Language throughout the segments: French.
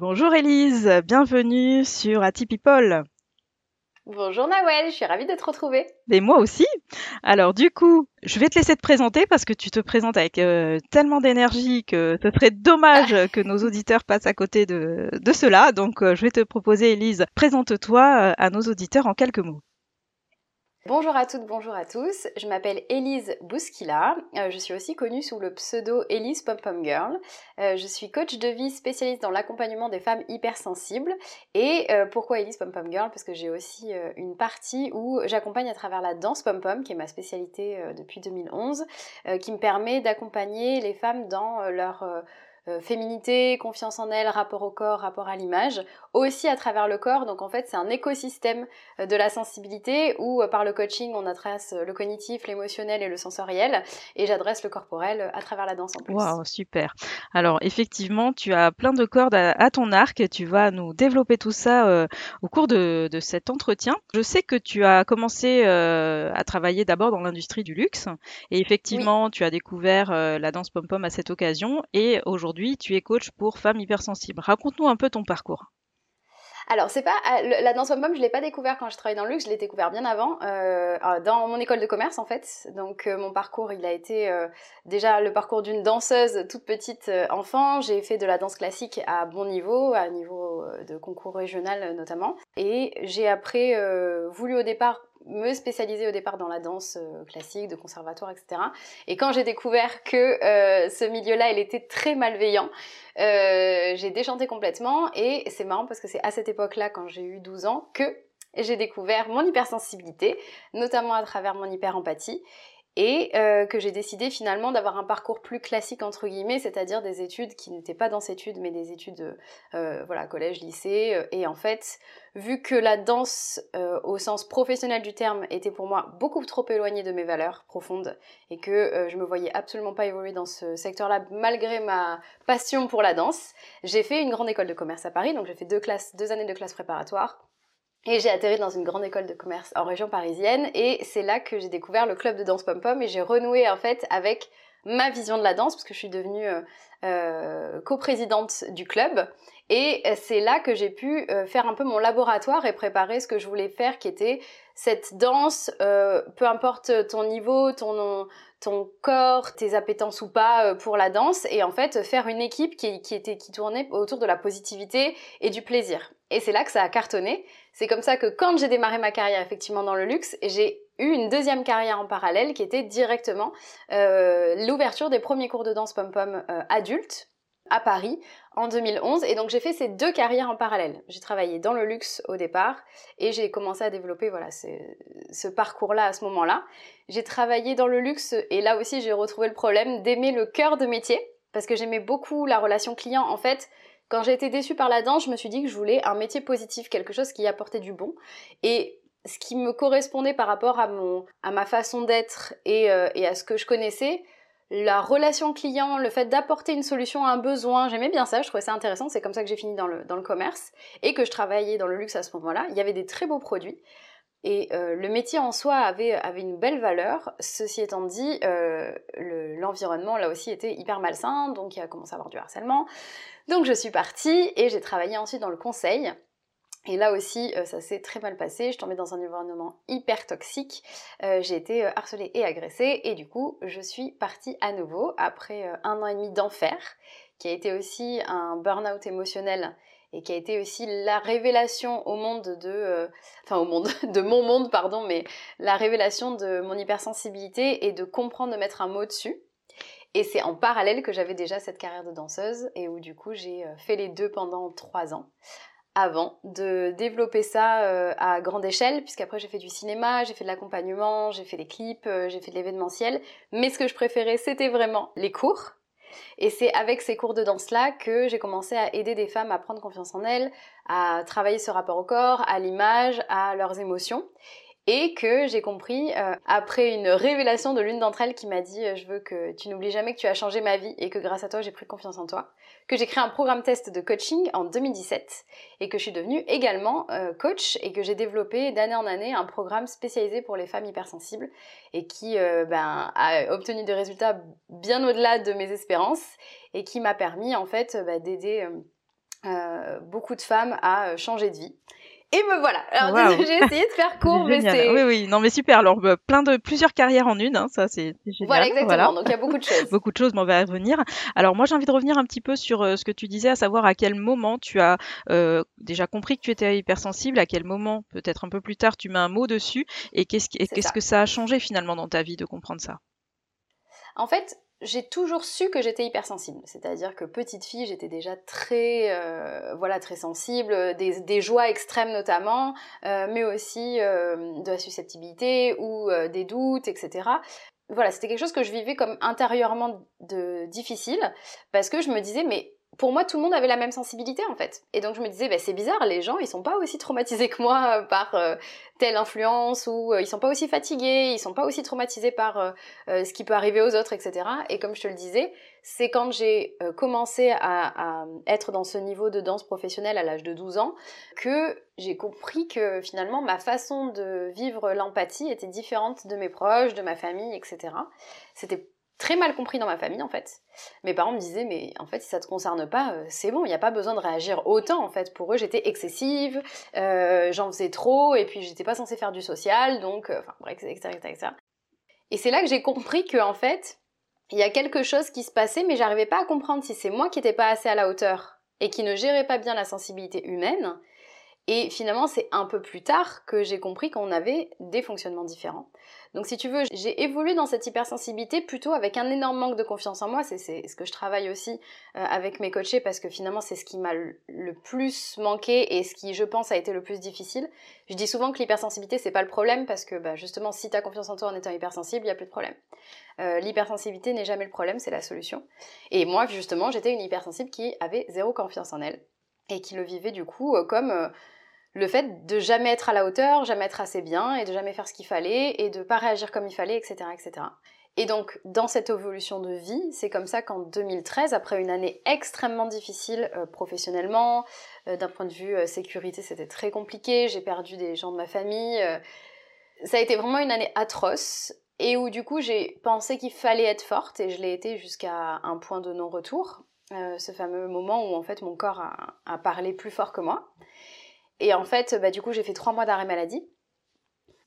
Bonjour Elise, bienvenue sur People. Bonjour Nawel, je suis ravie de te retrouver. Et moi aussi. Alors du coup, je vais te laisser te présenter parce que tu te présentes avec euh, tellement d'énergie que ce serait dommage que nos auditeurs passent à côté de, cela. Donc euh, je vais te proposer Elise, présente-toi euh, à nos auditeurs en quelques mots. Bonjour à toutes, bonjour à tous. Je m'appelle Elise Bouskila. Euh, je suis aussi connue sous le pseudo Elise Pom Pom Girl. Euh, je suis coach de vie spécialiste dans l'accompagnement des femmes hypersensibles. Et euh, pourquoi Elise Pom Pom Girl? Parce que j'ai aussi une partie où j'accompagne à travers la danse pom pom, qui est ma spécialité depuis 2011, qui me permet d'accompagner les femmes dans leur euh, féminité, confiance en elle, rapport au corps, rapport à l'image, aussi à travers le corps. Donc en fait, c'est un écosystème euh, de la sensibilité où euh, par le coaching, on adresse le cognitif, l'émotionnel et le sensoriel, et j'adresse le corporel à travers la danse en plus. Waouh, super. Alors effectivement, tu as plein de cordes à, ton arc. Tu vas nous développer tout ça au cours de, cet entretien. Je sais que tu as commencé à travailler d'abord dans l'industrie du luxe, et effectivement, tu as découvert la danse pom-pom à cette occasion, et aujourd'hui aujourd'hui, tu es coach pour femmes hypersensibles. Raconte-nous un peu ton parcours. Alors, c'est pas euh, la danse pom-pom, je l'ai pas découvert quand je travaillais dans le luxe, je l'ai découvert bien avant, euh, euh, dans mon école de commerce en fait. Donc, mon parcours, il a été déjà le parcours d'une danseuse toute petite enfant. J'ai fait de la danse classique à bon niveau, à niveau de concours régional notamment. Et j'ai après voulu au départ me spécialiser au départ dans la danse euh, classique, de conservatoire, etc. Et quand j'ai découvert que euh, ce milieu-là, il était très malveillant, euh, j'ai déchanté complètement. Et c'est marrant parce que c'est à cette époque-là, quand j'ai eu 12 ans, que j'ai découvert mon hypersensibilité, notamment à travers mon hyperempathie et euh, que j'ai décidé finalement d'avoir un parcours plus classique entre guillemets, c'est-à-dire des études qui n'étaient pas danse études mais des études euh, voilà collège, lycée euh, et en fait vu que la danse au sens professionnel du terme était pour moi beaucoup trop éloignée de mes valeurs profondes et que je me voyais absolument pas évoluer dans ce secteur-là malgré ma passion pour la danse, j'ai fait une grande école de commerce à Paris donc j'ai fait deux classes deux années de classe préparatoire et j'ai atterri dans une grande école de commerce en région parisienne et c'est là que j'ai découvert le club de danse pom-pom et j'ai renoué en fait avec ma vision de la danse parce que je suis devenue euh, euh coprésidente du club et c'est là que j'ai pu euh, faire un peu mon laboratoire et préparer ce que je voulais faire qui était cette danse, euh, peu importe ton niveau, ton, ton corps, tes appétences ou pas pour la danse, et en fait faire une équipe qui, qui, était, qui tournait autour de la positivité et du plaisir. Et c'est là que ça a cartonné. C'est comme ça que quand j'ai démarré ma carrière effectivement dans le luxe, j'ai eu une deuxième carrière en parallèle qui était directement euh, l'ouverture des premiers cours de danse pom-pom euh, adultes à Paris en 2011 et donc j'ai fait ces deux carrières en parallèle. J'ai travaillé dans le luxe au départ et j'ai commencé à développer voilà ce parcours-là à ce moment-là. J'ai travaillé dans le luxe et là aussi j'ai retrouvé le problème d'aimer le cœur de métier parce que j'aimais beaucoup la relation client. En fait, quand j'ai été déçue par la danse, je me suis dit que je voulais un métier positif, quelque chose qui apportait du bon. Et ce qui me correspondait par rapport à, mon, à ma façon d'être et, euh, et à ce que je connaissais, la relation client, le fait d'apporter une solution à un besoin, j'aimais bien ça, je trouvais ça intéressant, c'est comme ça que j'ai fini dans le, dans le commerce et que je travaillais dans le luxe à ce moment-là. Il y avait des très beaux produits et euh, le métier en soi avait, avait une belle valeur. Ceci étant dit, euh, l'environnement là aussi était hyper malsain, donc il a commencé à avoir du harcèlement. Donc je suis partie et j'ai travaillé ensuite dans le conseil. Et là aussi, euh, ça s'est très mal passé. Je tombée dans un environnement hyper toxique. j'ai été harcelée et agressée. Et du coup, je suis partie à nouveau après un an et demi d'enfer, qui a été aussi un burn-out émotionnel et qui a été aussi la révélation au monde de, euh, enfin au monde, de mon monde, pardon, mais la révélation de mon hypersensibilité et de comprendre de mettre un mot dessus. Et c'est en parallèle que j'avais déjà cette carrière de danseuse et où du coup j'ai euh, fait les deux pendant trois ans avant de développer ça euh, à grande échelle, puisqu'après j'ai fait du cinéma, j'ai fait de l'accompagnement, j'ai fait des clips, j'ai fait de l'événementiel, mais ce que je préférais c'était vraiment les cours, et c'est avec ces cours de danse-là que j'ai commencé à aider des femmes à prendre confiance en elles, à travailler ce rapport au corps, à l'image, à leurs émotions et que j'ai compris euh, après une révélation de l'une d'entre elles qui m'a dit euh, je veux que tu n'oublies jamais que tu as changé ma vie et que grâce à toi j'ai pris confiance en toi que j'ai créé un programme test de coaching en 2017 et que je suis devenue également euh, coach et que j'ai développé d'année en année un programme spécialisé pour les femmes hypersensibles et qui ben, a obtenu des résultats bien au-delà de mes espérances et qui m'a permis en fait bah, d'aider beaucoup de femmes à changer de vie. Et me voilà. Alors j'ai essayé de faire court, mais c'est oui oui non mais super. Alors bah, plein de plusieurs carrières en une, hein, ça c'est génial. Voilà exactement. Donc il y a beaucoup de choses. beaucoup de choses, mais on va y revenir. Alors moi j'ai envie de revenir un petit peu sur euh, ce que tu disais, à savoir à quel moment tu as euh, déjà compris que tu étais hypersensible, à quel moment peut-être un peu plus tard tu mets un mot dessus, et qu'est-ce qu'est-ce que ça a changé finalement dans ta vie de comprendre ça? En fait, j'ai toujours su que j'étais hypersensible. C'est-à-dire que petite fille, j'étais déjà très, euh, voilà, très sensible, des, joies extrêmes notamment, euh, mais aussi euh, de la susceptibilité ou des doutes, etc. Voilà, c'était quelque chose que je vivais comme intérieurement difficile parce que je me disais mais pour moi, tout le monde avait la même sensibilité en fait. Et donc je me disais, bah, c'est bizarre, les gens, ils sont pas aussi traumatisés que moi euh, par euh, telle influence, ou euh, ils sont pas aussi fatigués, ils sont pas aussi traumatisés par ce qui peut arriver aux autres, etc. Et comme je te le disais, c'est quand j'ai commencé à, à, être dans ce niveau de danse professionnelle à l'âge de 12 ans que j'ai compris que finalement ma façon de vivre l'empathie était différente de mes proches, de ma famille, etc. C'était très mal compris dans ma famille en fait. Mes parents me disaient mais en fait si ça te concerne pas, euh, c'est bon, il n'y a pas besoin de réagir autant en fait. Pour eux j'étais excessive, euh, j'en faisais trop et puis j'étais pas censée faire du social donc euh, enfin bref etc etc. Et c'est là que j'ai compris que en fait il y a quelque chose qui se passait mais j'arrivais pas à comprendre si c'est moi qui n'étais pas assez à la hauteur et qui ne gérait pas bien la sensibilité humaine. Et finalement, c'est un peu plus tard que j'ai compris qu'on avait des fonctionnements différents. Donc si tu veux, j'ai évolué dans cette hypersensibilité plutôt avec un énorme manque de confiance en moi. C'est ce que je travaille aussi euh, avec mes coachés parce que finalement c'est ce qui m'a le plus manqué et ce qui je pense a été le plus difficile. Je dis souvent que l'hypersensibilité c'est pas le problème parce que bah, justement si tu as confiance en toi en étant hypersensible, il n'y a plus de problème. Euh, l'hypersensibilité n'est jamais le problème, c'est la solution. Et moi justement j'étais une hypersensible qui avait zéro confiance en elle et qui le vivait du coup euh, comme le fait de jamais être à la hauteur, jamais être assez bien et de jamais faire ce qu'il fallait et de pas réagir comme il fallait, etc., etc. Et donc, dans cette évolution de vie, c'est comme ça qu'en 2013, après une année extrêmement difficile euh, professionnellement, euh, d'un point de vue euh, sécurité, c'était très compliqué, j'ai perdu des gens de ma famille, ça a été vraiment une année atroce, et où du coup j'ai pensé qu'il fallait être forte, et je l'ai été jusqu'à un point de non-retour, ce fameux moment où en fait mon corps a, a parlé plus fort que moi. Et en fait, bah, du coup, j'ai fait trois mois d'arrêt maladie.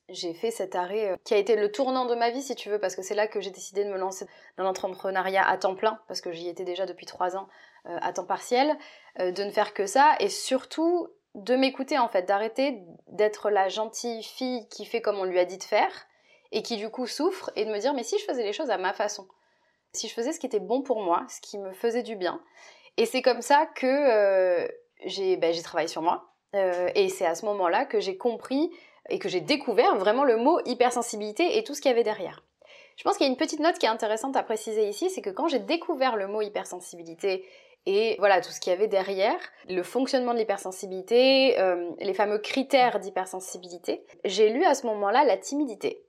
J'ai fait cet arrêt euh, qui a été le tournant de ma vie, si tu veux, parce que c'est là que j'ai décidé de me lancer dans l'entrepreneuriat à temps plein, parce que j'y étais déjà depuis trois ans euh, à temps partiel, euh, de ne faire que ça, et surtout de m'écouter en fait, d'arrêter d'être la gentille fille qui fait comme on lui a dit de faire, et qui du coup souffre, et de me dire mais si je faisais les choses à ma façon, si je faisais ce qui était bon pour moi, ce qui me faisait du bien. Et c'est comme ça que j'ai bah, travaillé sur moi, euh, et c'est à ce moment-là que j'ai compris et que j'ai découvert vraiment le mot hypersensibilité et tout ce qu'il y avait derrière. Je pense qu'il y a une petite note qui est intéressante à préciser ici, c'est que quand j'ai découvert le mot hypersensibilité et voilà tout ce qu'il y avait derrière, le fonctionnement de l'hypersensibilité, euh, les fameux critères d'hypersensibilité, j'ai lu à ce moment-là la timidité,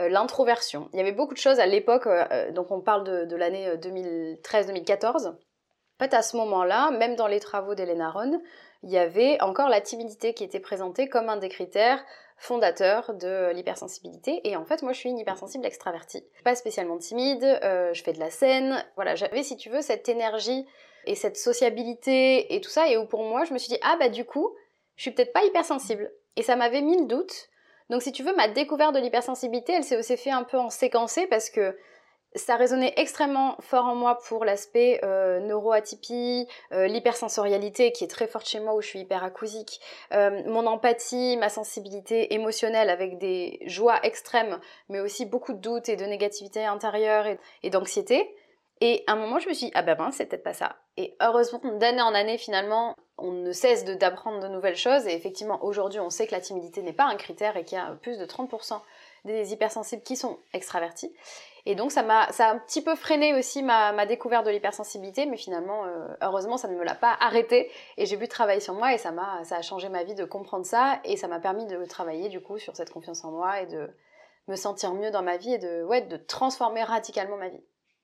euh, l'introversion. Il y avait beaucoup de choses à l'époque, donc on parle de, l'année 2013-2014. En fait, à ce moment-là, même dans les travaux d'Elena Ron, il y avait encore la timidité qui était présentée comme un des critères fondateurs de l'hypersensibilité. Et en fait, moi, je suis une hypersensible extravertie. Pas spécialement timide, euh, je fais de la scène. Voilà, j'avais, si tu veux, cette énergie et cette sociabilité et tout ça. Et où pour moi, je me suis dit, ah bah du coup, je suis peut-être pas hypersensible. Et ça m'avait mis le doute. Donc si tu veux, ma découverte de l'hypersensibilité, elle s'est aussi fait un peu en séquencé parce que ça résonnait extrêmement fort en moi pour l'aspect euh, neuroatypie, euh, l'hypersensorialité qui est très forte chez moi où je suis hyperacousique, euh, mon empathie, ma sensibilité émotionnelle avec des joies extrêmes, mais aussi beaucoup de doutes et de négativité intérieure et, d'anxiété. Et à un moment, je me suis dit, ah ben ben, c'est peut-être pas ça. Et heureusement, d'année en année, finalement, on ne cesse d'apprendre de, de nouvelles choses. Et effectivement, aujourd'hui, on sait que la timidité n'est pas un critère et qu'il y a plus de 30% des hypersensibles qui sont extravertis. Et donc ça m'a ça a un petit peu freiné aussi ma, ma découverte de l'hypersensibilité, mais finalement, euh, heureusement, ça ne me l'a pas arrêté. Et j'ai pu travailler sur moi et ça m'a ça a changé ma vie de comprendre ça. Et ça m'a permis de travailler du coup sur cette confiance en moi et de me sentir mieux dans ma vie et de ouais de transformer radicalement ma vie.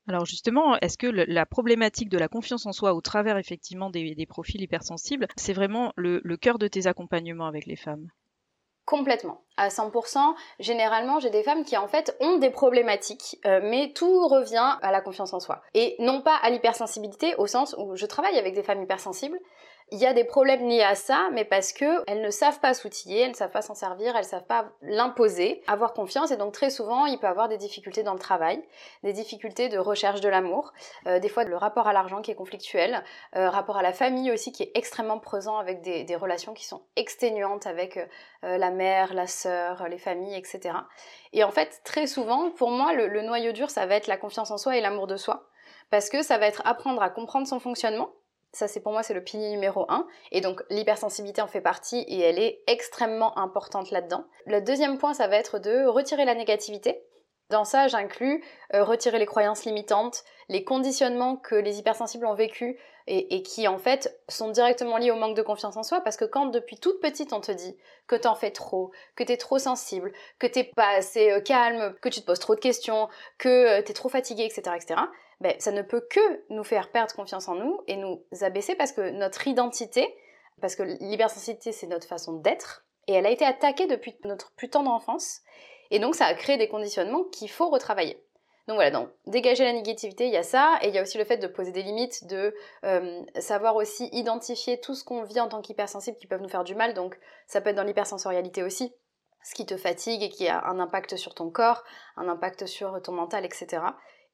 Alors justement, est-ce que la problématique de la confiance en soi au travers effectivement des, des profils hypersensibles, c'est vraiment le, le cœur de tes accompagnements avec les femmes? Complètement, à 100%. Généralement, j'ai des femmes qui en fait ont des problématiques, euh, mais tout revient à la confiance en soi. Et non pas à l'hypersensibilité, au sens où je travaille avec des femmes hypersensibles, il y a des problèmes liés à ça, mais parce que elles ne savent pas s'outiller, elles ne savent pas s'en servir, elles ne savent pas l'imposer, avoir confiance, et donc très souvent, il peut avoir des difficultés dans le travail, des difficultés de recherche de l'amour, euh, des fois le rapport à l'argent qui est conflictuel, euh, rapport à la famille aussi qui est extrêmement présent avec des, relations qui sont exténuantes avec euh, la mère, la sœur, les familles, etc. Et en fait, très souvent, pour moi, le noyau dur, ça va être la confiance en soi et l'amour de soi, parce que ça va être apprendre à comprendre son fonctionnement, ça, c'est pour moi, c'est le pilier numéro un. Et donc, l'hypersensibilité en fait partie et elle est extrêmement importante là-dedans. Le deuxième point, ça va être de retirer la négativité. Dans ça, j'inclus euh, retirer les croyances limitantes, les conditionnements que les hypersensibles ont vécus et, qui en fait sont directement liés au manque de confiance en soi parce que quand depuis toute petite on te dit que t'en fais trop, que t'es trop sensible, que t'es pas assez euh, calme, que tu te poses trop de questions, que euh, t'es trop fatigué, etc., etc., ben, ça ne peut que nous faire perdre confiance en nous et nous abaisser parce que notre identité, parce que l'hypersensibilité c'est notre façon d'être, et elle a été attaquée depuis notre plus tendre enfance, et donc ça a créé des conditionnements qu'il faut retravailler. Donc voilà, donc dégager la négativité, il y a ça, et il y a aussi le fait de poser des limites, de euh, savoir aussi identifier tout ce qu'on vit en tant qu'hypersensible qui peuvent nous faire du mal, donc ça peut être dans l'hypersensorialité aussi, ce qui te fatigue et qui a un impact sur ton corps, un impact sur ton mental, etc.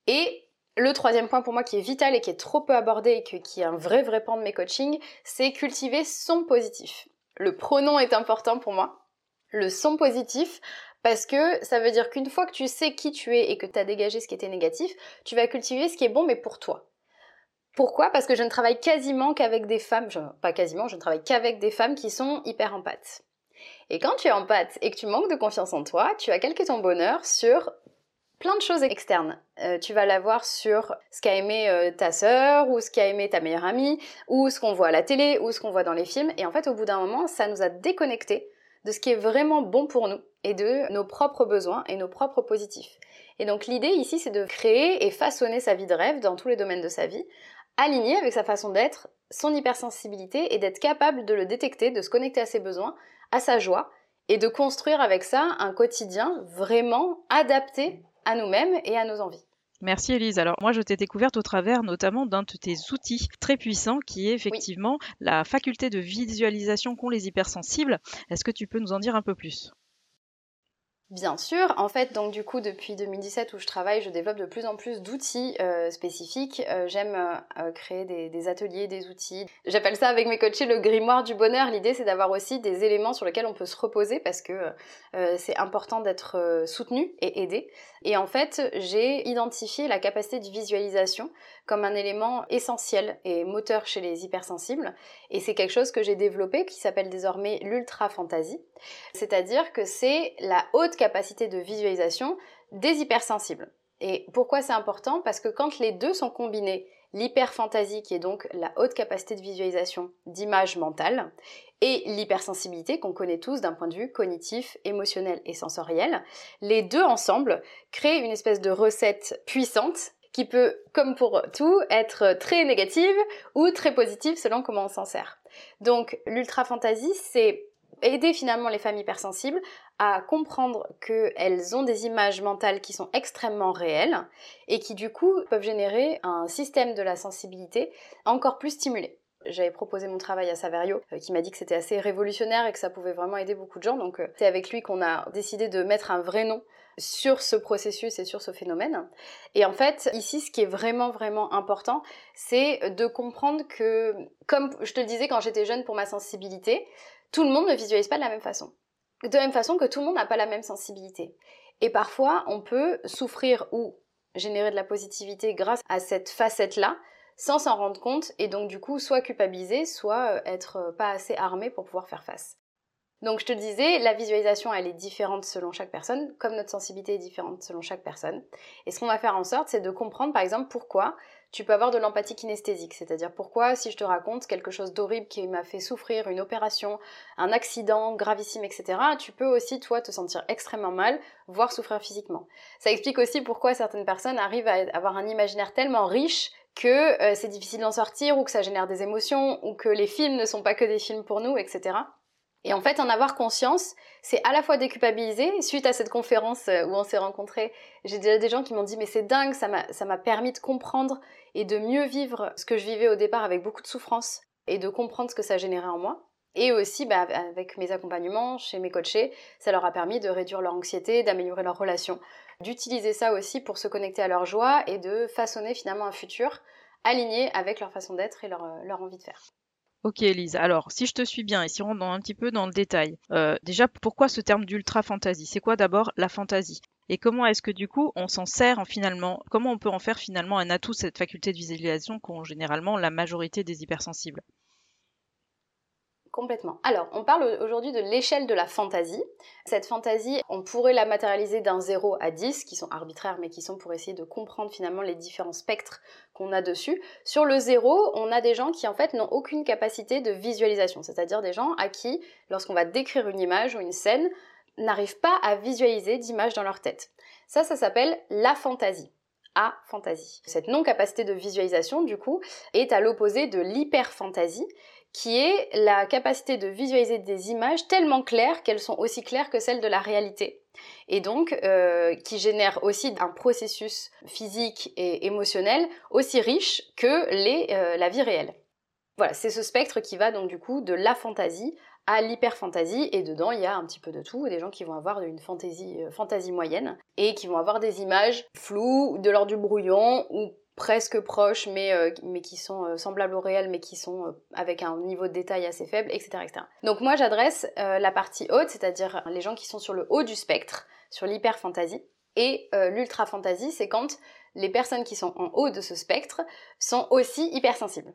Et le troisième point pour moi qui est vital et qui est trop peu abordé et qui est un vrai vrai pan de mes coachings, c'est cultiver son positif. Le pronom est important pour moi. Le son positif, parce que ça veut dire qu'une fois que tu sais qui tu es et que tu as dégagé ce qui était négatif, tu vas cultiver ce qui est bon mais pour toi. Pourquoi? Parce que je ne travaille quasiment qu'avec des femmes, pas quasiment, je ne travaille qu'avec des femmes qui sont hyper empathes. Et quand tu es empathe et que tu manques de confiance en toi, tu vas calquer ton bonheur sur plein de choses externes. Euh, tu vas l'avoir sur ce qu'a aimé euh, ta sœur, ou ce qu'a aimé ta meilleure amie, ou ce qu'on voit à la télé, ou ce qu'on voit dans les films. Et en fait, au bout d'un moment, ça nous a déconnectés de ce qui est vraiment bon pour nous et de nos propres besoins et nos propres positifs. Et donc l'idée ici, c'est de créer et façonner sa vie de rêve dans tous les domaines de sa vie, aligné avec sa façon d'être, son hypersensibilité et d'être capable de le détecter, de se connecter à ses besoins, à sa joie et de construire avec ça un quotidien vraiment adapté à nous-mêmes et à nos envies. Merci Elise. Alors moi je t'ai découverte au travers notamment d'un de tes outils très puissants qui est effectivement la faculté de visualisation qu'ont les hypersensibles. Est-ce que tu peux nous en dire un peu plus? Bien sûr, en fait, donc du coup, depuis 2017 où je travaille, je développe de plus en plus d'outils euh, spécifiques. Euh, j'aime euh, créer des, ateliers, des outils. J'appelle ça avec mes coachés le grimoire du bonheur. L'idée, c'est d'avoir aussi des éléments sur lesquels on peut se reposer parce que c'est important d'être soutenu et aidé. Et en fait, j'ai identifié la capacité de visualisation comme un élément essentiel et moteur chez les hypersensibles. Et c'est quelque chose que j'ai développé qui s'appelle désormais l'ultra fantasy. C'est-à-dire que c'est la haute capacité de visualisation des hypersensibles. Et pourquoi c'est important? Parce que quand les deux sont combinés, l'hyperfantasie qui est donc la haute capacité de visualisation d'image mentale et l'hypersensibilité qu'on connaît tous d'un point de vue cognitif, émotionnel et sensoriel, les deux ensemble créent une espèce de recette puissante qui peut, comme pour tout, être très négative ou très positive selon comment on s'en sert. Donc l'ultra fantasy, c'est aider finalement les familles hypersensibles à comprendre qu'elles ont des images mentales qui sont extrêmement réelles et qui du coup peuvent générer un système de la sensibilité encore plus stimulé. J'avais proposé mon travail à Saverio, euh, qui m'a dit que c'était assez révolutionnaire et que ça pouvait vraiment aider beaucoup de gens. Donc euh, c'est avec lui qu'on a décidé de mettre un vrai nom sur ce processus et sur ce phénomène. Et en fait, ici, ce qui est vraiment, vraiment important, c'est de comprendre que, comme je te le disais quand j'étais jeune pour ma sensibilité, tout le monde ne visualise pas de la même façon. De la même façon que tout le monde n'a pas la même sensibilité. Et parfois, on peut souffrir ou générer de la positivité grâce à cette facette-là, sans s'en rendre compte, et donc du coup, soit culpabiliser, soit euh, être pas assez armé pour pouvoir faire face. Donc je te disais, la visualisation, elle est différente selon chaque personne, comme notre sensibilité est différente selon chaque personne. Et ce qu'on va faire en sorte, c'est de comprendre par exemple pourquoi tu peux avoir de l'empathie kinesthésique, c'est-à-dire pourquoi si je te raconte quelque chose d'horrible qui m'a fait souffrir, une opération, un accident gravissime, etc., tu peux aussi toi te sentir extrêmement mal, voire souffrir physiquement. Ça explique aussi pourquoi certaines personnes arrivent à avoir un imaginaire tellement riche que euh, c'est difficile d'en sortir ou que ça génère des émotions ou que les films ne sont pas que des films pour nous, etc. Et en fait, en avoir conscience, c'est à la fois déculpabiliser. Suite à cette conférence euh, où on s'est rencontrés, j'ai déjà des gens qui m'ont dit mais c'est dingue, ça m'a permis de comprendre et de mieux vivre ce que je vivais au départ avec beaucoup de souffrance. et de comprendre ce que ça générait en moi. Et aussi, bah, avec mes accompagnements chez mes coachés, ça leur a permis de réduire leur anxiété, d'améliorer leur relation, d'utiliser ça aussi pour se connecter à leur joie et de façonner finalement un futur aligné avec leur façon d'être et leur, leur envie de faire. Ok Elise, alors si je te suis bien et si on rentre un petit peu dans le détail, euh, déjà pourquoi ce terme d'ultra fantasy C'est quoi d'abord la fantasy? Et comment est-ce que du coup on s'en sert en finalement? Comment on peut en faire finalement un atout cette faculté de visualisation qu'ont généralement la majorité des hypersensibles? Complètement. Alors, on parle aujourd'hui de l'échelle de la fantaisie. Cette fantaisie, on pourrait la matérialiser d'un 0 à 10, qui sont arbitraires, mais qui sont pour essayer de comprendre finalement les différents spectres qu'on a dessus. Sur le 0, on a des gens qui en fait n'ont aucune capacité de visualisation, c'est-à-dire des gens à qui, lorsqu'on va décrire une image ou une scène, n'arrivent pas à visualiser d'image dans leur tête. Ça, ça s'appelle la fantaisie à fantaisie. Cette non-capacité de visualisation, du coup, est à l'opposé de l'hyper-fantaisie, qui est la capacité de visualiser des images tellement claires qu'elles sont aussi claires que celles de la réalité. Et donc, euh, qui génère aussi un processus physique et émotionnel aussi riche que les, euh, la vie réelle. Voilà, c'est ce spectre qui va donc du coup de la fantaisie à l'hyperfantaisie et dedans il y a un petit peu de tout, des gens qui vont avoir une fantaisie, euh, fantaisie moyenne et qui vont avoir des images floues, de l'ordre du brouillon ou presque proches, mais, euh, mais qui sont euh, semblables au réel, mais qui sont euh, avec un niveau de détail assez faible, etc. Donc moi j'adresse la partie haute, c'est-à-dire les gens qui sont sur le haut du spectre, sur l'hyper-fantasy. Et l'ultra-fantasy, c'est quand les personnes qui sont en haut de ce spectre sont aussi hypersensibles.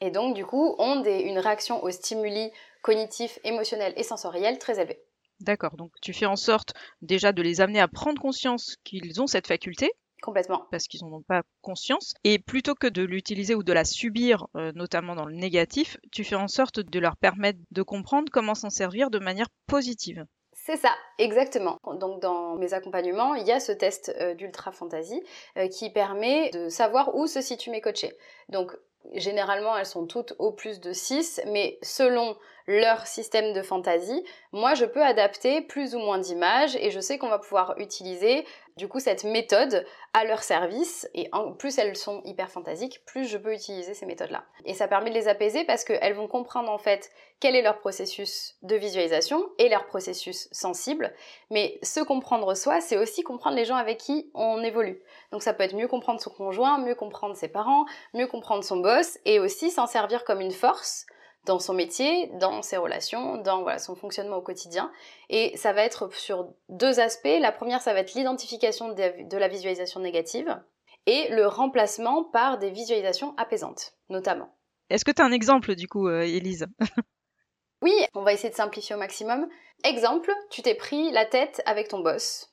Et donc du coup ont des, une réaction aux stimuli cognitifs, émotionnels et sensoriels très élevés. D'accord, donc tu fais en sorte déjà de les amener à prendre conscience qu'ils ont cette faculté, Complètement. Parce qu'ils n'en ont pas conscience. Et plutôt que de l'utiliser ou de la subir, euh, notamment dans le négatif, tu fais en sorte de leur permettre de comprendre comment s'en servir de manière positive. C'est ça, exactement. Donc dans mes accompagnements, il y a ce test euh, d'ultra fantasy euh, qui permet de savoir où se situent mes coachés. Donc généralement elles sont toutes au plus de 6, mais selon leur système de fantaisie, moi je peux adapter plus ou moins d'images et je sais qu'on va pouvoir utiliser du coup cette méthode à leur service et plus elles sont hyper fantasiques, plus je peux utiliser ces méthodes-là. Et ça permet de les apaiser parce qu'elles vont comprendre en fait quel est leur processus de visualisation et leur processus sensible. Mais se comprendre soi, c'est aussi comprendre les gens avec qui on évolue. Donc ça peut être mieux comprendre son conjoint, mieux comprendre ses parents, mieux comprendre son boss et aussi s'en servir comme une force dans son métier, dans ses relations, dans voilà, son fonctionnement au quotidien. Et ça va être sur deux aspects. La première, ça va être l'identification de la visualisation négative et le remplacement par des visualisations apaisantes, notamment. Est-ce que tu as un exemple du coup, euh, Elise Oui, on va essayer de simplifier au maximum. Exemple, tu t'es pris la tête avec ton boss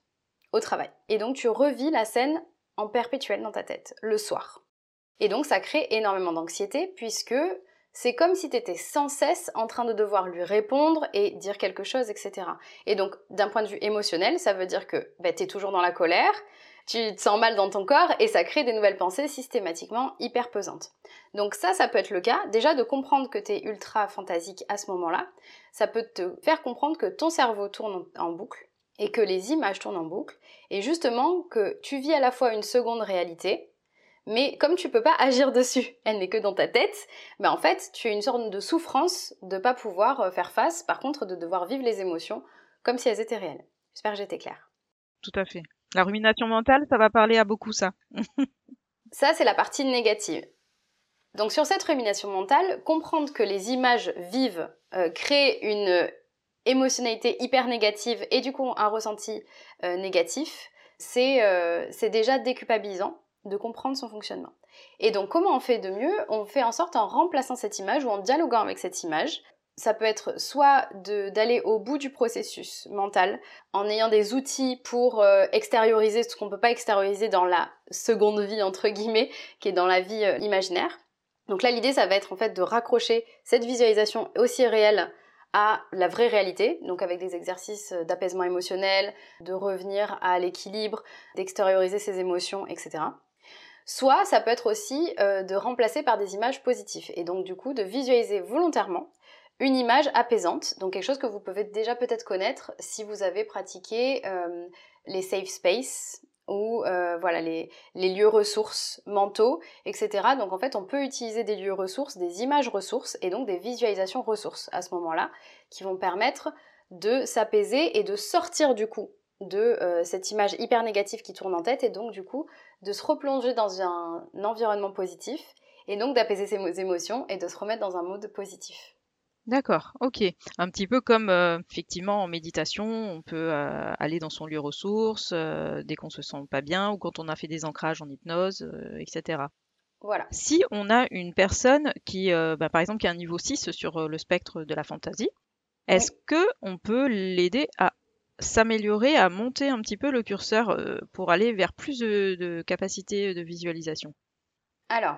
au travail. Et donc tu revis la scène en perpétuel dans ta tête, le soir. Et donc ça crée énormément d'anxiété puisque c'est comme si tu étais sans cesse en train de devoir lui répondre et dire quelque chose, etc. Et donc, d'un point de vue émotionnel, ça veut dire que bah, tu es toujours dans la colère, tu te sens mal dans ton corps et ça crée des nouvelles pensées systématiquement hyper pesantes. Donc ça, ça peut être le cas. Déjà de comprendre que tu es ultra fantasique à ce moment-là, ça peut te faire comprendre que ton cerveau tourne en boucle et que les images tournent en boucle et justement que tu vis à la fois une seconde réalité mais comme tu peux pas agir dessus, elle n'est que dans ta tête, mais en fait, tu as une sorte de souffrance de pas pouvoir euh, faire face, par contre, de devoir vivre les émotions comme si elles étaient réelles. J'espère que j'étais claire. Tout à fait. La rumination mentale, ça va parler à beaucoup ça. ça, c'est la partie négative. Donc sur cette rumination mentale, comprendre que les images vives euh, créent une émotionnalité hyper négative et du coup un ressenti euh, négatif, c'est déjà déculpabilisant de comprendre son fonctionnement. Et donc comment on fait de mieux? On fait en sorte en remplaçant cette image ou en dialoguant avec cette image. Ça peut être soit d'aller au bout du processus mental en ayant des outils pour euh, extérioriser ce qu'on ne peut pas extérioriser dans la seconde vie entre guillemets, qui est dans la vie euh, imaginaire. Donc là l'idée ça va être en fait de raccrocher cette visualisation aussi réelle à la vraie réalité, donc avec des exercices d'apaisement émotionnel, de revenir à l'équilibre, d'extérioriser ses émotions, etc. Soit ça peut être aussi euh, de remplacer par des images positives et donc du coup de visualiser volontairement une image apaisante, donc quelque chose que vous pouvez déjà peut-être connaître si vous avez pratiqué euh, les safe space ou euh, voilà les, lieux ressources mentaux, etc. Donc en fait, on peut utiliser des lieux ressources, des images ressources et donc des visualisations ressources à ce moment-là, qui vont permettre de s'apaiser et de sortir du coup de euh, cette image hyper négative qui tourne en tête et donc du coup de se replonger dans un environnement positif et donc d'apaiser ses émotions et de se remettre dans un mode positif. D'accord, ok. Un petit peu comme euh, effectivement en méditation, on peut euh, aller dans son lieu ressource dès qu'on se sent pas bien ou quand on a fait des ancrages en hypnose, etc. Voilà. Si on a une personne qui, bah, par exemple, qui a un niveau 6 sur le spectre de la fantaisie, est-ce que on peut l'aider à s'améliorer, à monter un petit peu le curseur pour aller vers plus de, de capacité de visualisation Alors,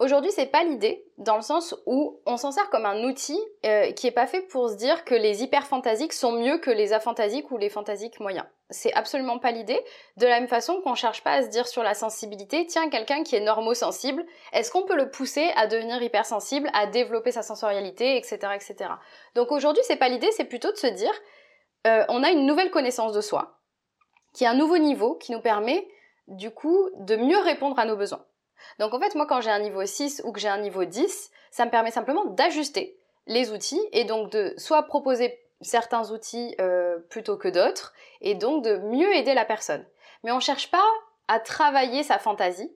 Aujourd'hui, c'est pas l'idée, dans le sens où on s'en sert comme un outil euh, qui est pas fait pour se dire que les hyperfantasiques sont mieux que les aphantasiques ou les fantasiques moyens. C'est absolument pas l'idée. De la même façon qu'on cherche pas à se dire sur la sensibilité, tiens, quelqu'un qui est normosensible, est-ce qu'on peut le pousser à devenir hypersensible, à développer sa sensorialité, etc., etc. Donc aujourd'hui, c'est pas l'idée, c'est plutôt de se dire, euh, on a une nouvelle connaissance de soi, qui est un nouveau niveau, qui nous permet du coup de mieux répondre à nos besoins. Donc en fait, moi quand j'ai un niveau 6 ou que j'ai un niveau 10, ça me permet simplement d'ajuster les outils et donc de soit proposer certains outils euh, plutôt que d'autres et donc de mieux aider la personne. Mais on ne cherche pas à travailler sa fantaisie.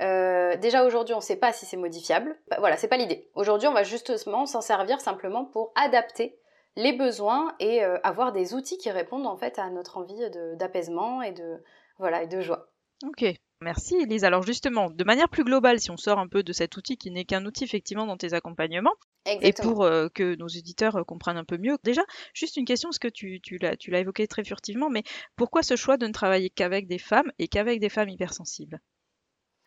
Euh, déjà aujourd'hui, on ne sait pas si c'est modifiable. Bah, voilà, c'est pas l'idée. Aujourd'hui, on va justement s'en servir simplement pour adapter les besoins et euh, avoir des outils qui répondent en fait à notre envie d'apaisement et de voilà et de joie. Ok, Merci Elise. Alors justement, de manière plus globale, si on sort un peu de cet outil qui n'est qu'un outil effectivement dans tes accompagnements, et pour euh, que nos éditeurs euh, comprennent un peu mieux, déjà, juste une question, parce que tu, tu l'as évoqué très furtivement, mais pourquoi ce choix de ne travailler qu'avec des femmes et qu'avec des femmes hypersensibles?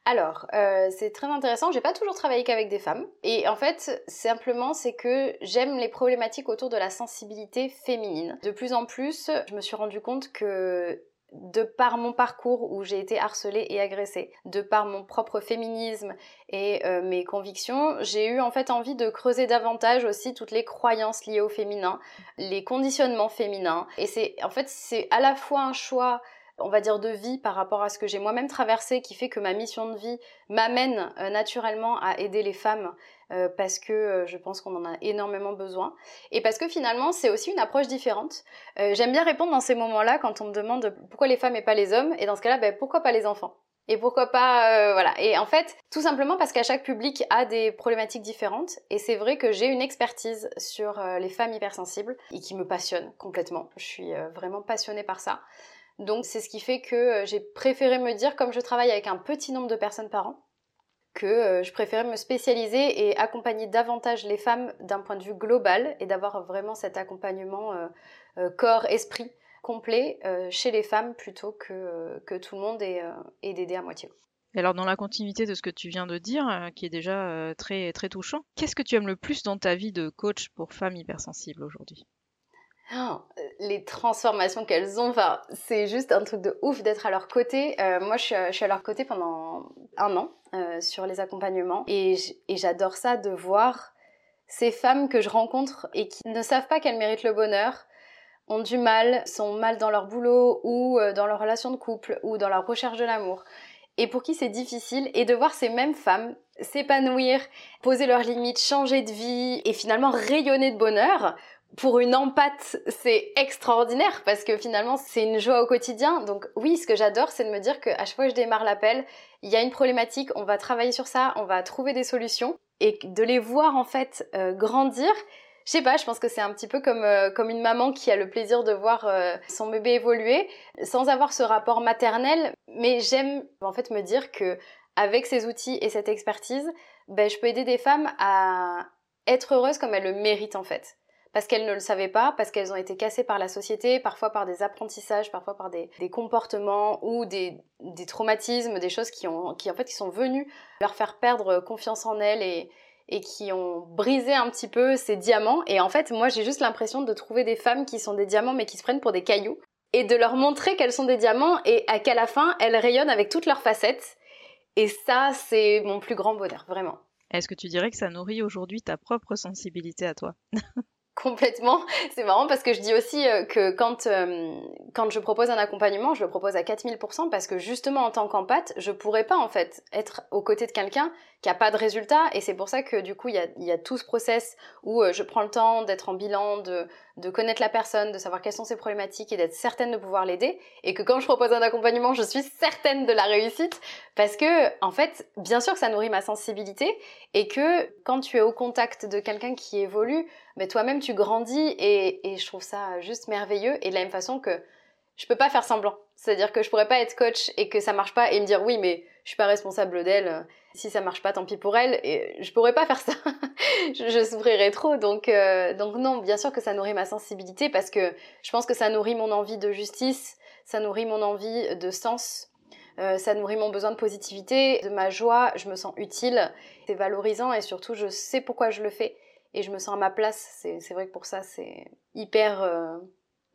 Alors, euh, c'est très intéressant. J'ai pas toujours travaillé qu'avec des femmes. Et en fait, simplement, c'est que j'aime les problématiques autour de la sensibilité féminine. De plus en plus, je me suis rendu compte que de par mon parcours où j'ai été harcelée et agressée, de par mon propre féminisme et euh, mes convictions, j'ai eu en fait envie de creuser davantage aussi toutes les croyances liées au féminin, les conditionnements féminins. Et c'est en fait c'est à la fois un choix on va dire de vie par rapport à ce que j'ai moi-même traversé qui fait que ma mission de vie m'amène euh, naturellement à aider les femmes euh, parce que euh, je pense qu'on en a énormément besoin. Et parce que finalement c'est aussi une approche différente. J'aime bien répondre dans ces moments-là quand on me demande pourquoi les femmes et pas les hommes et dans ce cas-là ben, pourquoi pas les enfants? Et pourquoi pas voilà. Et en fait tout simplement parce qu'à chaque public a des problématiques différentes et c'est vrai que j'ai une expertise sur les femmes hypersensibles et qui me passionne complètement. Je suis vraiment passionnée par ça donc c'est ce qui fait que euh, j'ai préféré me dire, comme je travaille avec un petit nombre de personnes par an, que euh, je préférais me spécialiser et accompagner davantage les femmes d'un point de vue global et d'avoir vraiment cet accompagnement euh, corps-esprit complet chez les femmes plutôt que, que tout le monde et, d'aider à moitié. Et alors dans la continuité de ce que tu viens de dire, qui est déjà très, très touchant, qu'est-ce que tu aimes le plus dans ta vie de coach pour femmes hypersensibles aujourd'hui? Oh, les transformations qu'elles ont, enfin, c'est juste un truc de ouf d'être à leur côté. Euh, moi, je suis, à leur côté pendant un an euh, sur les accompagnements et j'adore ça de voir ces femmes que je rencontre et qui ne savent pas qu'elles méritent le bonheur, ont du mal, sont mal dans leur boulot ou euh, dans leur relation de couple ou dans leur recherche de l'amour et pour qui c'est difficile et de voir ces mêmes femmes s'épanouir, poser leurs limites, changer de vie et finalement rayonner de bonheur pour une empathie, c'est extraordinaire parce que finalement, c'est une joie au quotidien. Donc oui, ce que j'adore, c'est de me dire qu'à chaque fois que je démarre l'appel, il y a une problématique, on va travailler sur ça, on va trouver des solutions et de les voir en fait euh, grandir. Je sais pas, je pense que c'est un petit peu comme, euh, comme une maman qui a le plaisir de voir euh, son bébé évoluer sans avoir ce rapport maternel. Mais j'aime en fait me dire que avec ces outils et cette expertise, ben, je peux aider des femmes à être heureuses comme elles le méritent en fait parce qu'elles ne le savaient pas, parce qu'elles ont été cassées par la société, parfois par des apprentissages, parfois par des, comportements ou des, traumatismes, des choses qui, ont, qui en fait qui sont venues leur faire perdre confiance en elles et, qui ont brisé un petit peu ces diamants. Et en fait, moi, j'ai juste l'impression de trouver des femmes qui sont des diamants mais qui se prennent pour des cailloux et de leur montrer qu'elles sont des diamants et à qu'à la fin, elles rayonnent avec toutes leurs facettes. Et ça, c'est mon plus grand bonheur, vraiment. Est-ce que tu dirais que ça nourrit aujourd'hui ta propre sensibilité à toi? Complètement. C'est marrant parce que je dis aussi euh, que quand, euh, quand je propose un accompagnement, je le propose à 4000% parce que justement en tant qu'empathe, je pourrais pas en fait être aux côtés de quelqu'un qui a pas de résultat. Et c'est pour ça que du coup il y a, tout ce process où euh, je prends le temps d'être en bilan, de, connaître la personne, de savoir quelles sont ses problématiques et d'être certaine de pouvoir l'aider. Et que quand je propose un accompagnement, je suis certaine de la réussite. Parce que en fait, bien sûr que ça nourrit ma sensibilité et que quand tu es au contact de quelqu'un qui évolue, mais toi-même tu grandis et, et, je trouve ça juste merveilleux. Et de la même façon que je peux pas faire semblant. C'est-à-dire que je pourrais pas être coach et que ça marche pas et me dire oui mais je suis pas responsable d'elle. Si ça marche pas, tant pis pour elle. Et je pourrais pas faire ça. je, souffrirais trop. Donc, euh, donc non, bien sûr que ça nourrit ma sensibilité parce que je pense que ça nourrit mon envie de justice, ça nourrit mon envie de sens, euh, ça nourrit mon besoin de positivité, de ma joie. Je me sens utile. C'est valorisant et surtout je sais pourquoi je le fais et je me sens à ma place. C'est vrai que pour ça, c'est hyper euh,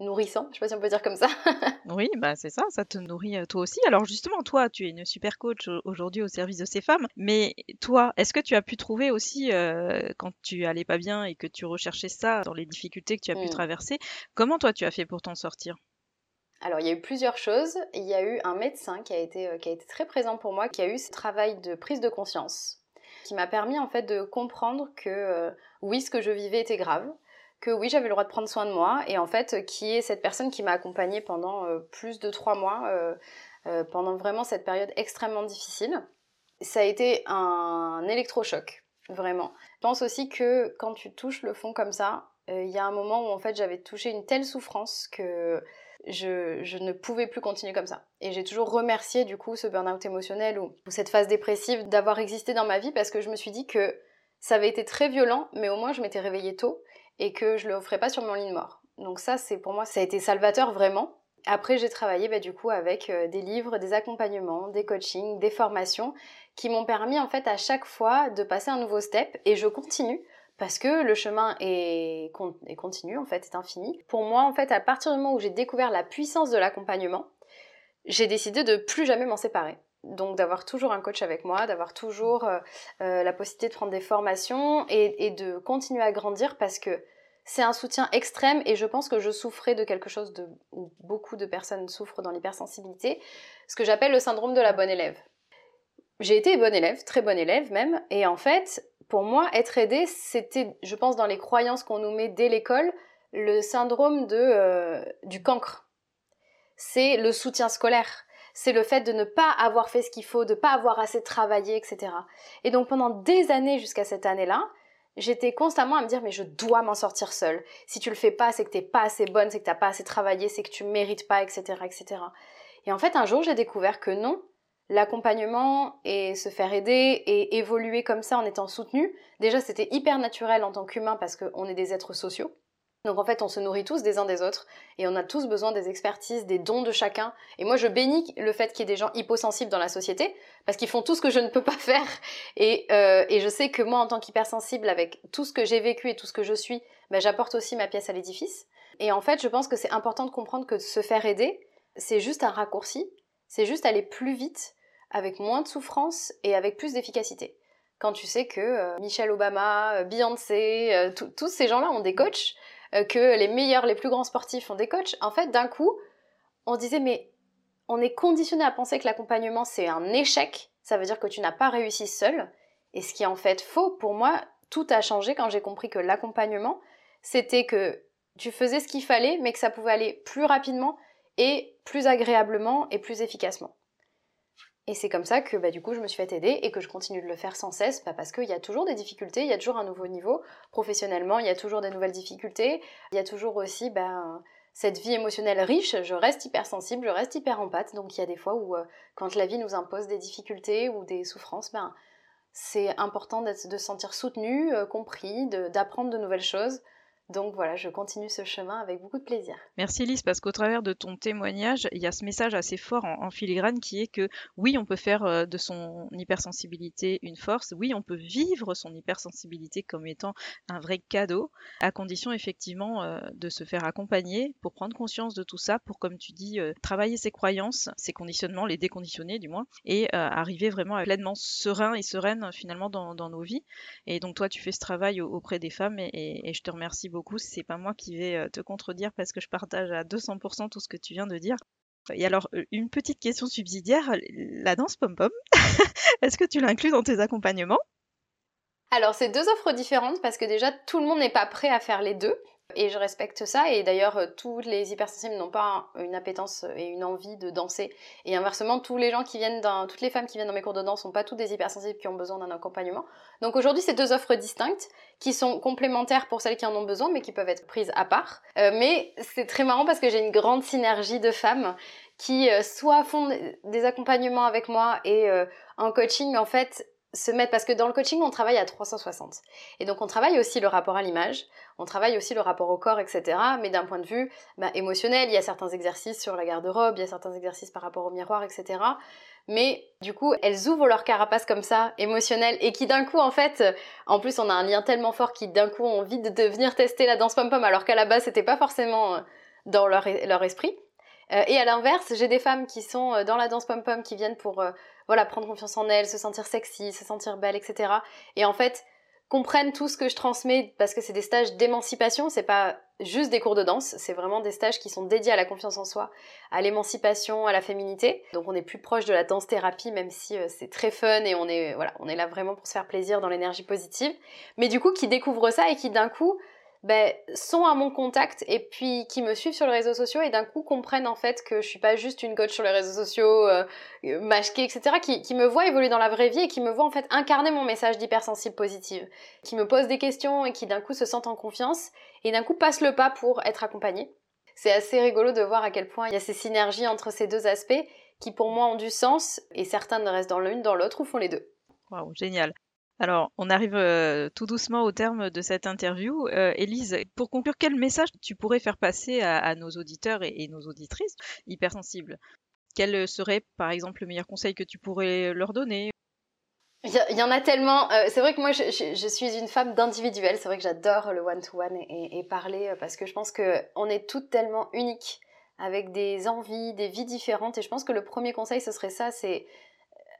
nourrissant. Je sais pas si on peut dire comme ça. oui, bah c'est ça, ça te nourrit euh, toi aussi. Alors justement, toi, tu es une super coach aujourd'hui au service de ces femmes. Mais toi, est-ce que tu as pu trouver aussi, euh, quand tu allais pas bien et que tu recherchais ça dans les difficultés que tu as pu mm. traverser, comment toi tu as fait pour t'en sortir? Alors, il y a eu plusieurs choses. Il y a eu un médecin qui a été, qui a été très présent pour moi, qui a eu ce travail de prise de conscience qui m'a permis en fait de comprendre que euh, oui, ce que je vivais était grave, que oui, j'avais le droit de prendre soin de moi, et en fait, qui est cette personne qui m'a accompagnée pendant euh, plus de trois mois, euh, pendant vraiment cette période extrêmement difficile. Ça a été un électrochoc, vraiment. Je pense aussi que quand tu touches le fond comme ça, il y a un moment où en fait j'avais touché une telle souffrance que je, ne pouvais plus continuer comme ça. Et j'ai toujours remercié du coup ce burn-out émotionnel ou, cette phase dépressive d'avoir existé dans ma vie parce que je me suis dit que ça avait été très violent, mais au moins je m'étais réveillée tôt et que je le offrais pas sur mon lit de mort. Donc ça, c'est pour moi, ça a été salvateur vraiment. Après, j'ai travaillé bah, du coup avec euh, des livres, des accompagnements, des coachings, des formations qui m'ont permis en fait à chaque fois de passer un nouveau step et je continue parce que le chemin est, continu, en fait, est infini. Pour moi, en fait, à partir du moment où j'ai découvert la puissance de l'accompagnement, j'ai décidé de plus jamais m'en séparer. Donc d'avoir toujours un coach avec moi, d'avoir toujours euh, euh, la possibilité de prendre des formations et, de continuer à grandir parce que c'est un soutien extrême et je pense que je souffrais de quelque chose de, où beaucoup de personnes souffrent dans l'hypersensibilité, ce que j'appelle le syndrome de la bonne élève. J'ai été bonne élève, très bonne élève même, et en fait, pour moi, être aidé, c'était, je pense, dans les croyances qu'on nous met dès l'école, le syndrome de, euh, du cancre. C'est le soutien scolaire. C'est le fait de ne pas avoir fait ce qu'il faut, de ne pas avoir assez travaillé, etc. Et donc pendant des années jusqu'à cette année-là, j'étais constamment à me dire mais je dois m'en sortir seule. Si tu le fais pas, c'est que t'es pas assez bonne, c'est que t'as pas assez travaillé, c'est que tu mérites pas, etc., etc. Et en fait, un jour, j'ai découvert que non, l'accompagnement et se faire aider et évoluer comme ça en étant soutenu, déjà c'était hyper naturel en tant qu'humain parce qu'on est des êtres sociaux. Donc en fait, on se nourrit tous des uns des autres et on a tous besoin des expertises, des dons de chacun. Et moi, je bénis le fait qu'il y ait des gens hyposensibles dans la société parce qu'ils font tout ce que je ne peux pas faire. Et, euh, et je sais que moi, en tant qu'hypersensible, avec tout ce que j'ai vécu et tout ce que je suis, ben, j'apporte aussi ma pièce à l'édifice. Et en fait, je pense que c'est important de comprendre que se faire aider, c'est juste un raccourci, c'est juste aller plus vite avec moins de souffrance et avec plus d'efficacité. Quand tu sais que euh, Michelle Obama, euh, Beyoncé, euh, tous ces gens-là ont des coachs, que les meilleurs, les plus grands sportifs ont des coachs, en fait, d'un coup, on disait, mais on est conditionné à penser que l'accompagnement, c'est un échec, ça veut dire que tu n'as pas réussi seul, et ce qui est en fait faux, pour moi, tout a changé quand j'ai compris que l'accompagnement, c'était que tu faisais ce qu'il fallait, mais que ça pouvait aller plus rapidement et plus agréablement et plus efficacement. Et c'est comme ça que bah, du coup je me suis fait aider et que je continue de le faire sans cesse bah, parce qu'il y a toujours des difficultés, il y a toujours un nouveau niveau. Professionnellement, il y a toujours des nouvelles difficultés. Il y a toujours aussi bah, cette vie émotionnelle riche. Je reste hypersensible, je reste hyper empathe. Donc il y a des fois où euh, quand la vie nous impose des difficultés ou des souffrances, ben, c'est important de se sentir soutenu, euh, compris, d'apprendre de nouvelles choses. Donc voilà, je continue ce chemin avec beaucoup de plaisir. Merci Lise, parce qu'au travers de ton témoignage, il y a ce message assez fort en, filigrane qui est que oui, on peut faire euh, de son hypersensibilité une force, oui, on peut vivre son hypersensibilité comme étant un vrai cadeau, à condition effectivement euh, de se faire accompagner pour prendre conscience de tout ça, pour, comme tu dis, euh, travailler ses croyances, ses conditionnements, les déconditionner du moins, et arriver vraiment à pleinement serein et sereine finalement dans, nos vies. Et donc toi, tu fais ce travail auprès des femmes et, et je te remercie beaucoup C'est pas moi qui vais te contredire parce que je partage à 200% tout ce que tu viens de dire. Et alors, une petite question subsidiaire, la danse pom-pom, est-ce que tu l'inclus dans tes accompagnements? Alors, c'est deux offres différentes parce que déjà, tout le monde n'est pas prêt à faire les deux. Et je respecte ça. Et d'ailleurs, euh, tous les hypersensibles n'ont pas une appétence et une envie de danser. Et inversement, toutes les femmes qui viennent dans mes cours de danse sont pas toutes des hypersensibles qui ont besoin d'un accompagnement. Donc aujourd'hui, c'est deux offres distinctes qui sont complémentaires pour celles qui en ont besoin, mais qui peuvent être prises à part. Euh, mais c'est très marrant parce que j'ai une grande synergie de femmes qui euh, soit font des accompagnements avec moi et en coaching, en fait, se mettre, parce que dans le coaching, on travaille à 360. Et donc, on travaille aussi le rapport à l'image, on travaille aussi le rapport au corps, etc. Mais d'un point de vue bah, émotionnel, il y a certains exercices sur la garde-robe, il y a certains exercices par rapport au miroir, etc. Mais du coup, elles ouvrent leur carapace comme ça, émotionnelle, et qui d'un coup, en fait, en plus, on a un lien tellement fort qui d'un coup ont envie de, venir tester la danse pom-pom, alors qu'à la base, c'était pas forcément euh, dans leur, leur esprit. Euh, et à l'inverse, j'ai des femmes qui sont euh, dans la danse pom-pom, qui viennent pour voilà, prendre confiance en elles, se sentir sexy, se sentir belle, etc. Et en fait, comprennent tout ce que je transmets parce que c'est des stages d'émancipation, c'est pas juste des cours de danse, c'est vraiment des stages qui sont dédiés à la confiance en soi, à l'émancipation, à la féminité. Donc on est plus proche de la danse thérapie même si euh, c'est très fun et on est on est là vraiment pour se faire plaisir dans l'énergie positive. Mais du coup qui découvrent ça et qui d'un coup ben, sont à mon contact et puis qui me suivent sur les réseaux sociaux et d'un coup comprennent en fait que je suis pas juste une coach sur les réseaux sociaux, euh, euh etc., qui, qui, me voient évoluer dans la vraie vie et qui me voient en fait incarner mon message d'hypersensible positive, qui me posent des questions et qui d'un coup se sentent en confiance et d'un coup passent le pas pour être accompagnés. C'est assez rigolo de voir à quel point il y a ces synergies entre ces deux aspects qui pour moi ont du sens et certains ne restent dans l'une dans l'autre ou font les deux. Waouh, génial. Alors, on arrive euh, tout doucement au terme de cette interview. Euh, Élise, pour conclure, quel message tu pourrais faire passer à, nos auditeurs et, nos auditrices hypersensibles? Quel serait, par exemple, le meilleur conseil que tu pourrais leur donner? Il y, en a tellement. Euh, c'est vrai que moi, je, suis une femme d'individuel. C'est vrai que j'adore le one-to-one et, parler parce que je pense qu'on est toutes tellement uniques avec des envies, des vies différentes. Et je pense que le premier conseil, ce serait ça. C'est,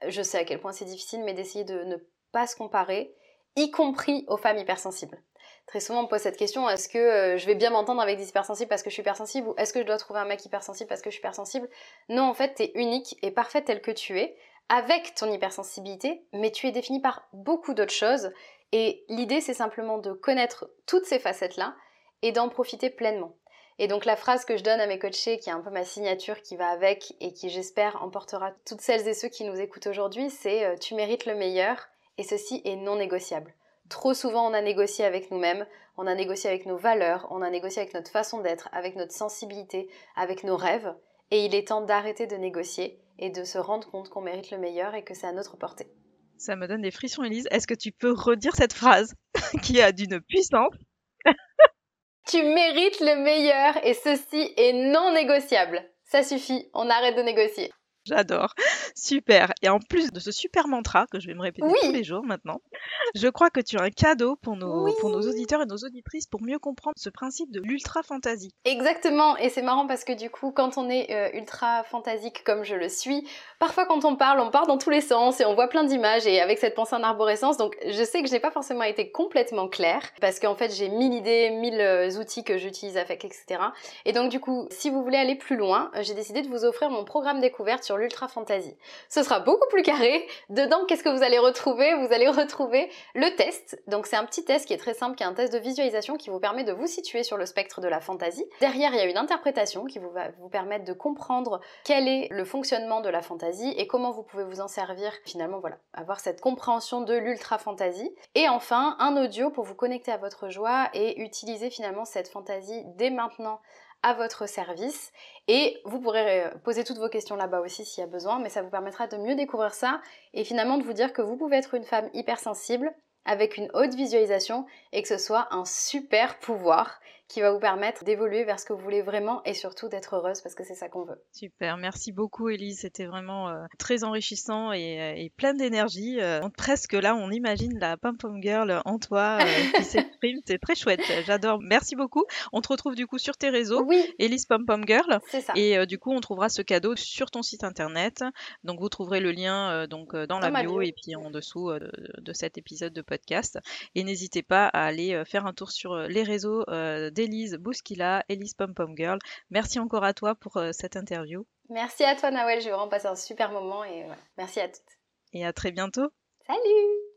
je sais à quel point c'est difficile, mais d'essayer de ne pas se comparer, y compris aux femmes hypersensibles. Très souvent, on me pose cette question est-ce que euh, je vais bien m'entendre avec des hypersensibles parce que je suis hypersensible ou est-ce que je dois trouver un mec hypersensible parce que je suis hypersensible? Non, en fait, tu es unique et parfaite telle que tu es, avec ton hypersensibilité, mais tu es définie par beaucoup d'autres choses. Et l'idée, c'est simplement de connaître toutes ces facettes-là et d'en profiter pleinement. Et donc la phrase que je donne à mes coachés, qui est un peu ma signature qui va avec et qui j'espère emportera toutes celles et ceux qui nous écoutent aujourd'hui, c'est euh, tu mérites le meilleur et ceci est non négociable. Trop souvent, on a négocié avec nous-mêmes, on a négocié avec nos valeurs, on a négocié avec notre façon d'être, avec notre sensibilité, avec nos rêves, et il est temps d'arrêter de négocier et de se rendre compte qu'on mérite le meilleur et que c'est à notre portée. Ça me donne des frissons, Elise. Est-ce que tu peux redire cette phrase qui a d'une puissance Tu mérites le meilleur et ceci est non négociable. Ça suffit, on arrête de négocier. J'adore. Super. Et en plus de ce super mantra que je vais me répéter tous les jours maintenant, je crois que tu as un cadeau pour nos, pour nos auditeurs et nos auditrices pour mieux comprendre ce principe de l'ultra fantasy. Exactement. Et c'est marrant parce que du coup, quand on est euh, ultra fantasique comme je le suis, parfois quand on parle, on part dans tous les sens et on voit plein d'images et avec cette pensée en arborescence. Donc je sais que je n'ai pas forcément été complètement claire parce qu'en fait j'ai mille idées, mille euh, outils que j'utilise avec, etc. Et donc du coup, si vous voulez aller plus loin, j'ai décidé de vous offrir mon programme découverte sur l'ultra fantasy. Ce sera beaucoup plus carré. Dedans, qu'est-ce que vous allez retrouver? Vous allez retrouver le test. Donc c'est un petit test qui est très simple, qui est un test de visualisation qui vous permet de vous situer sur le spectre de la fantasy. Derrière, il y a une interprétation qui vous va vous permettre de comprendre quel est le fonctionnement de la fantasy et comment vous pouvez vous en servir. Finalement, voilà, avoir cette compréhension de l'ultra fantasy. Et enfin, un audio pour vous connecter à votre joie et utiliser finalement cette fantasy dès maintenant à votre service. Et vous pourrez euh, poser toutes vos questions là-bas aussi s'il y a besoin, mais ça vous permettra de mieux découvrir ça et finalement de vous dire que vous pouvez être une femme hypersensible avec une haute visualisation et que ce soit un super pouvoir qui va vous permettre d'évoluer vers ce que vous voulez vraiment et surtout d'être heureuse parce que c'est ça qu'on veut. Super, merci beaucoup Elise, c'était vraiment euh, très enrichissant et, et plein d'énergie. presque là, on imagine la pom pom girl en toi qui s'exprime, c'est très chouette, j'adore. Merci beaucoup. On te retrouve du coup sur tes réseaux, oui. Elise pom pom girl. C'est ça. Et du coup, on trouvera ce cadeau sur ton site internet. Donc vous trouverez le lien donc dans, la bio, et puis en dessous de cet épisode de podcast. Et n'hésitez pas à aller faire un tour sur les réseaux d'Elise Bouskila, Elise Pom Pom Girl. Merci encore à toi pour cette interview. Merci à toi Nawel, j'ai vraiment passé un super moment et merci à toutes. Et à très bientôt. Salut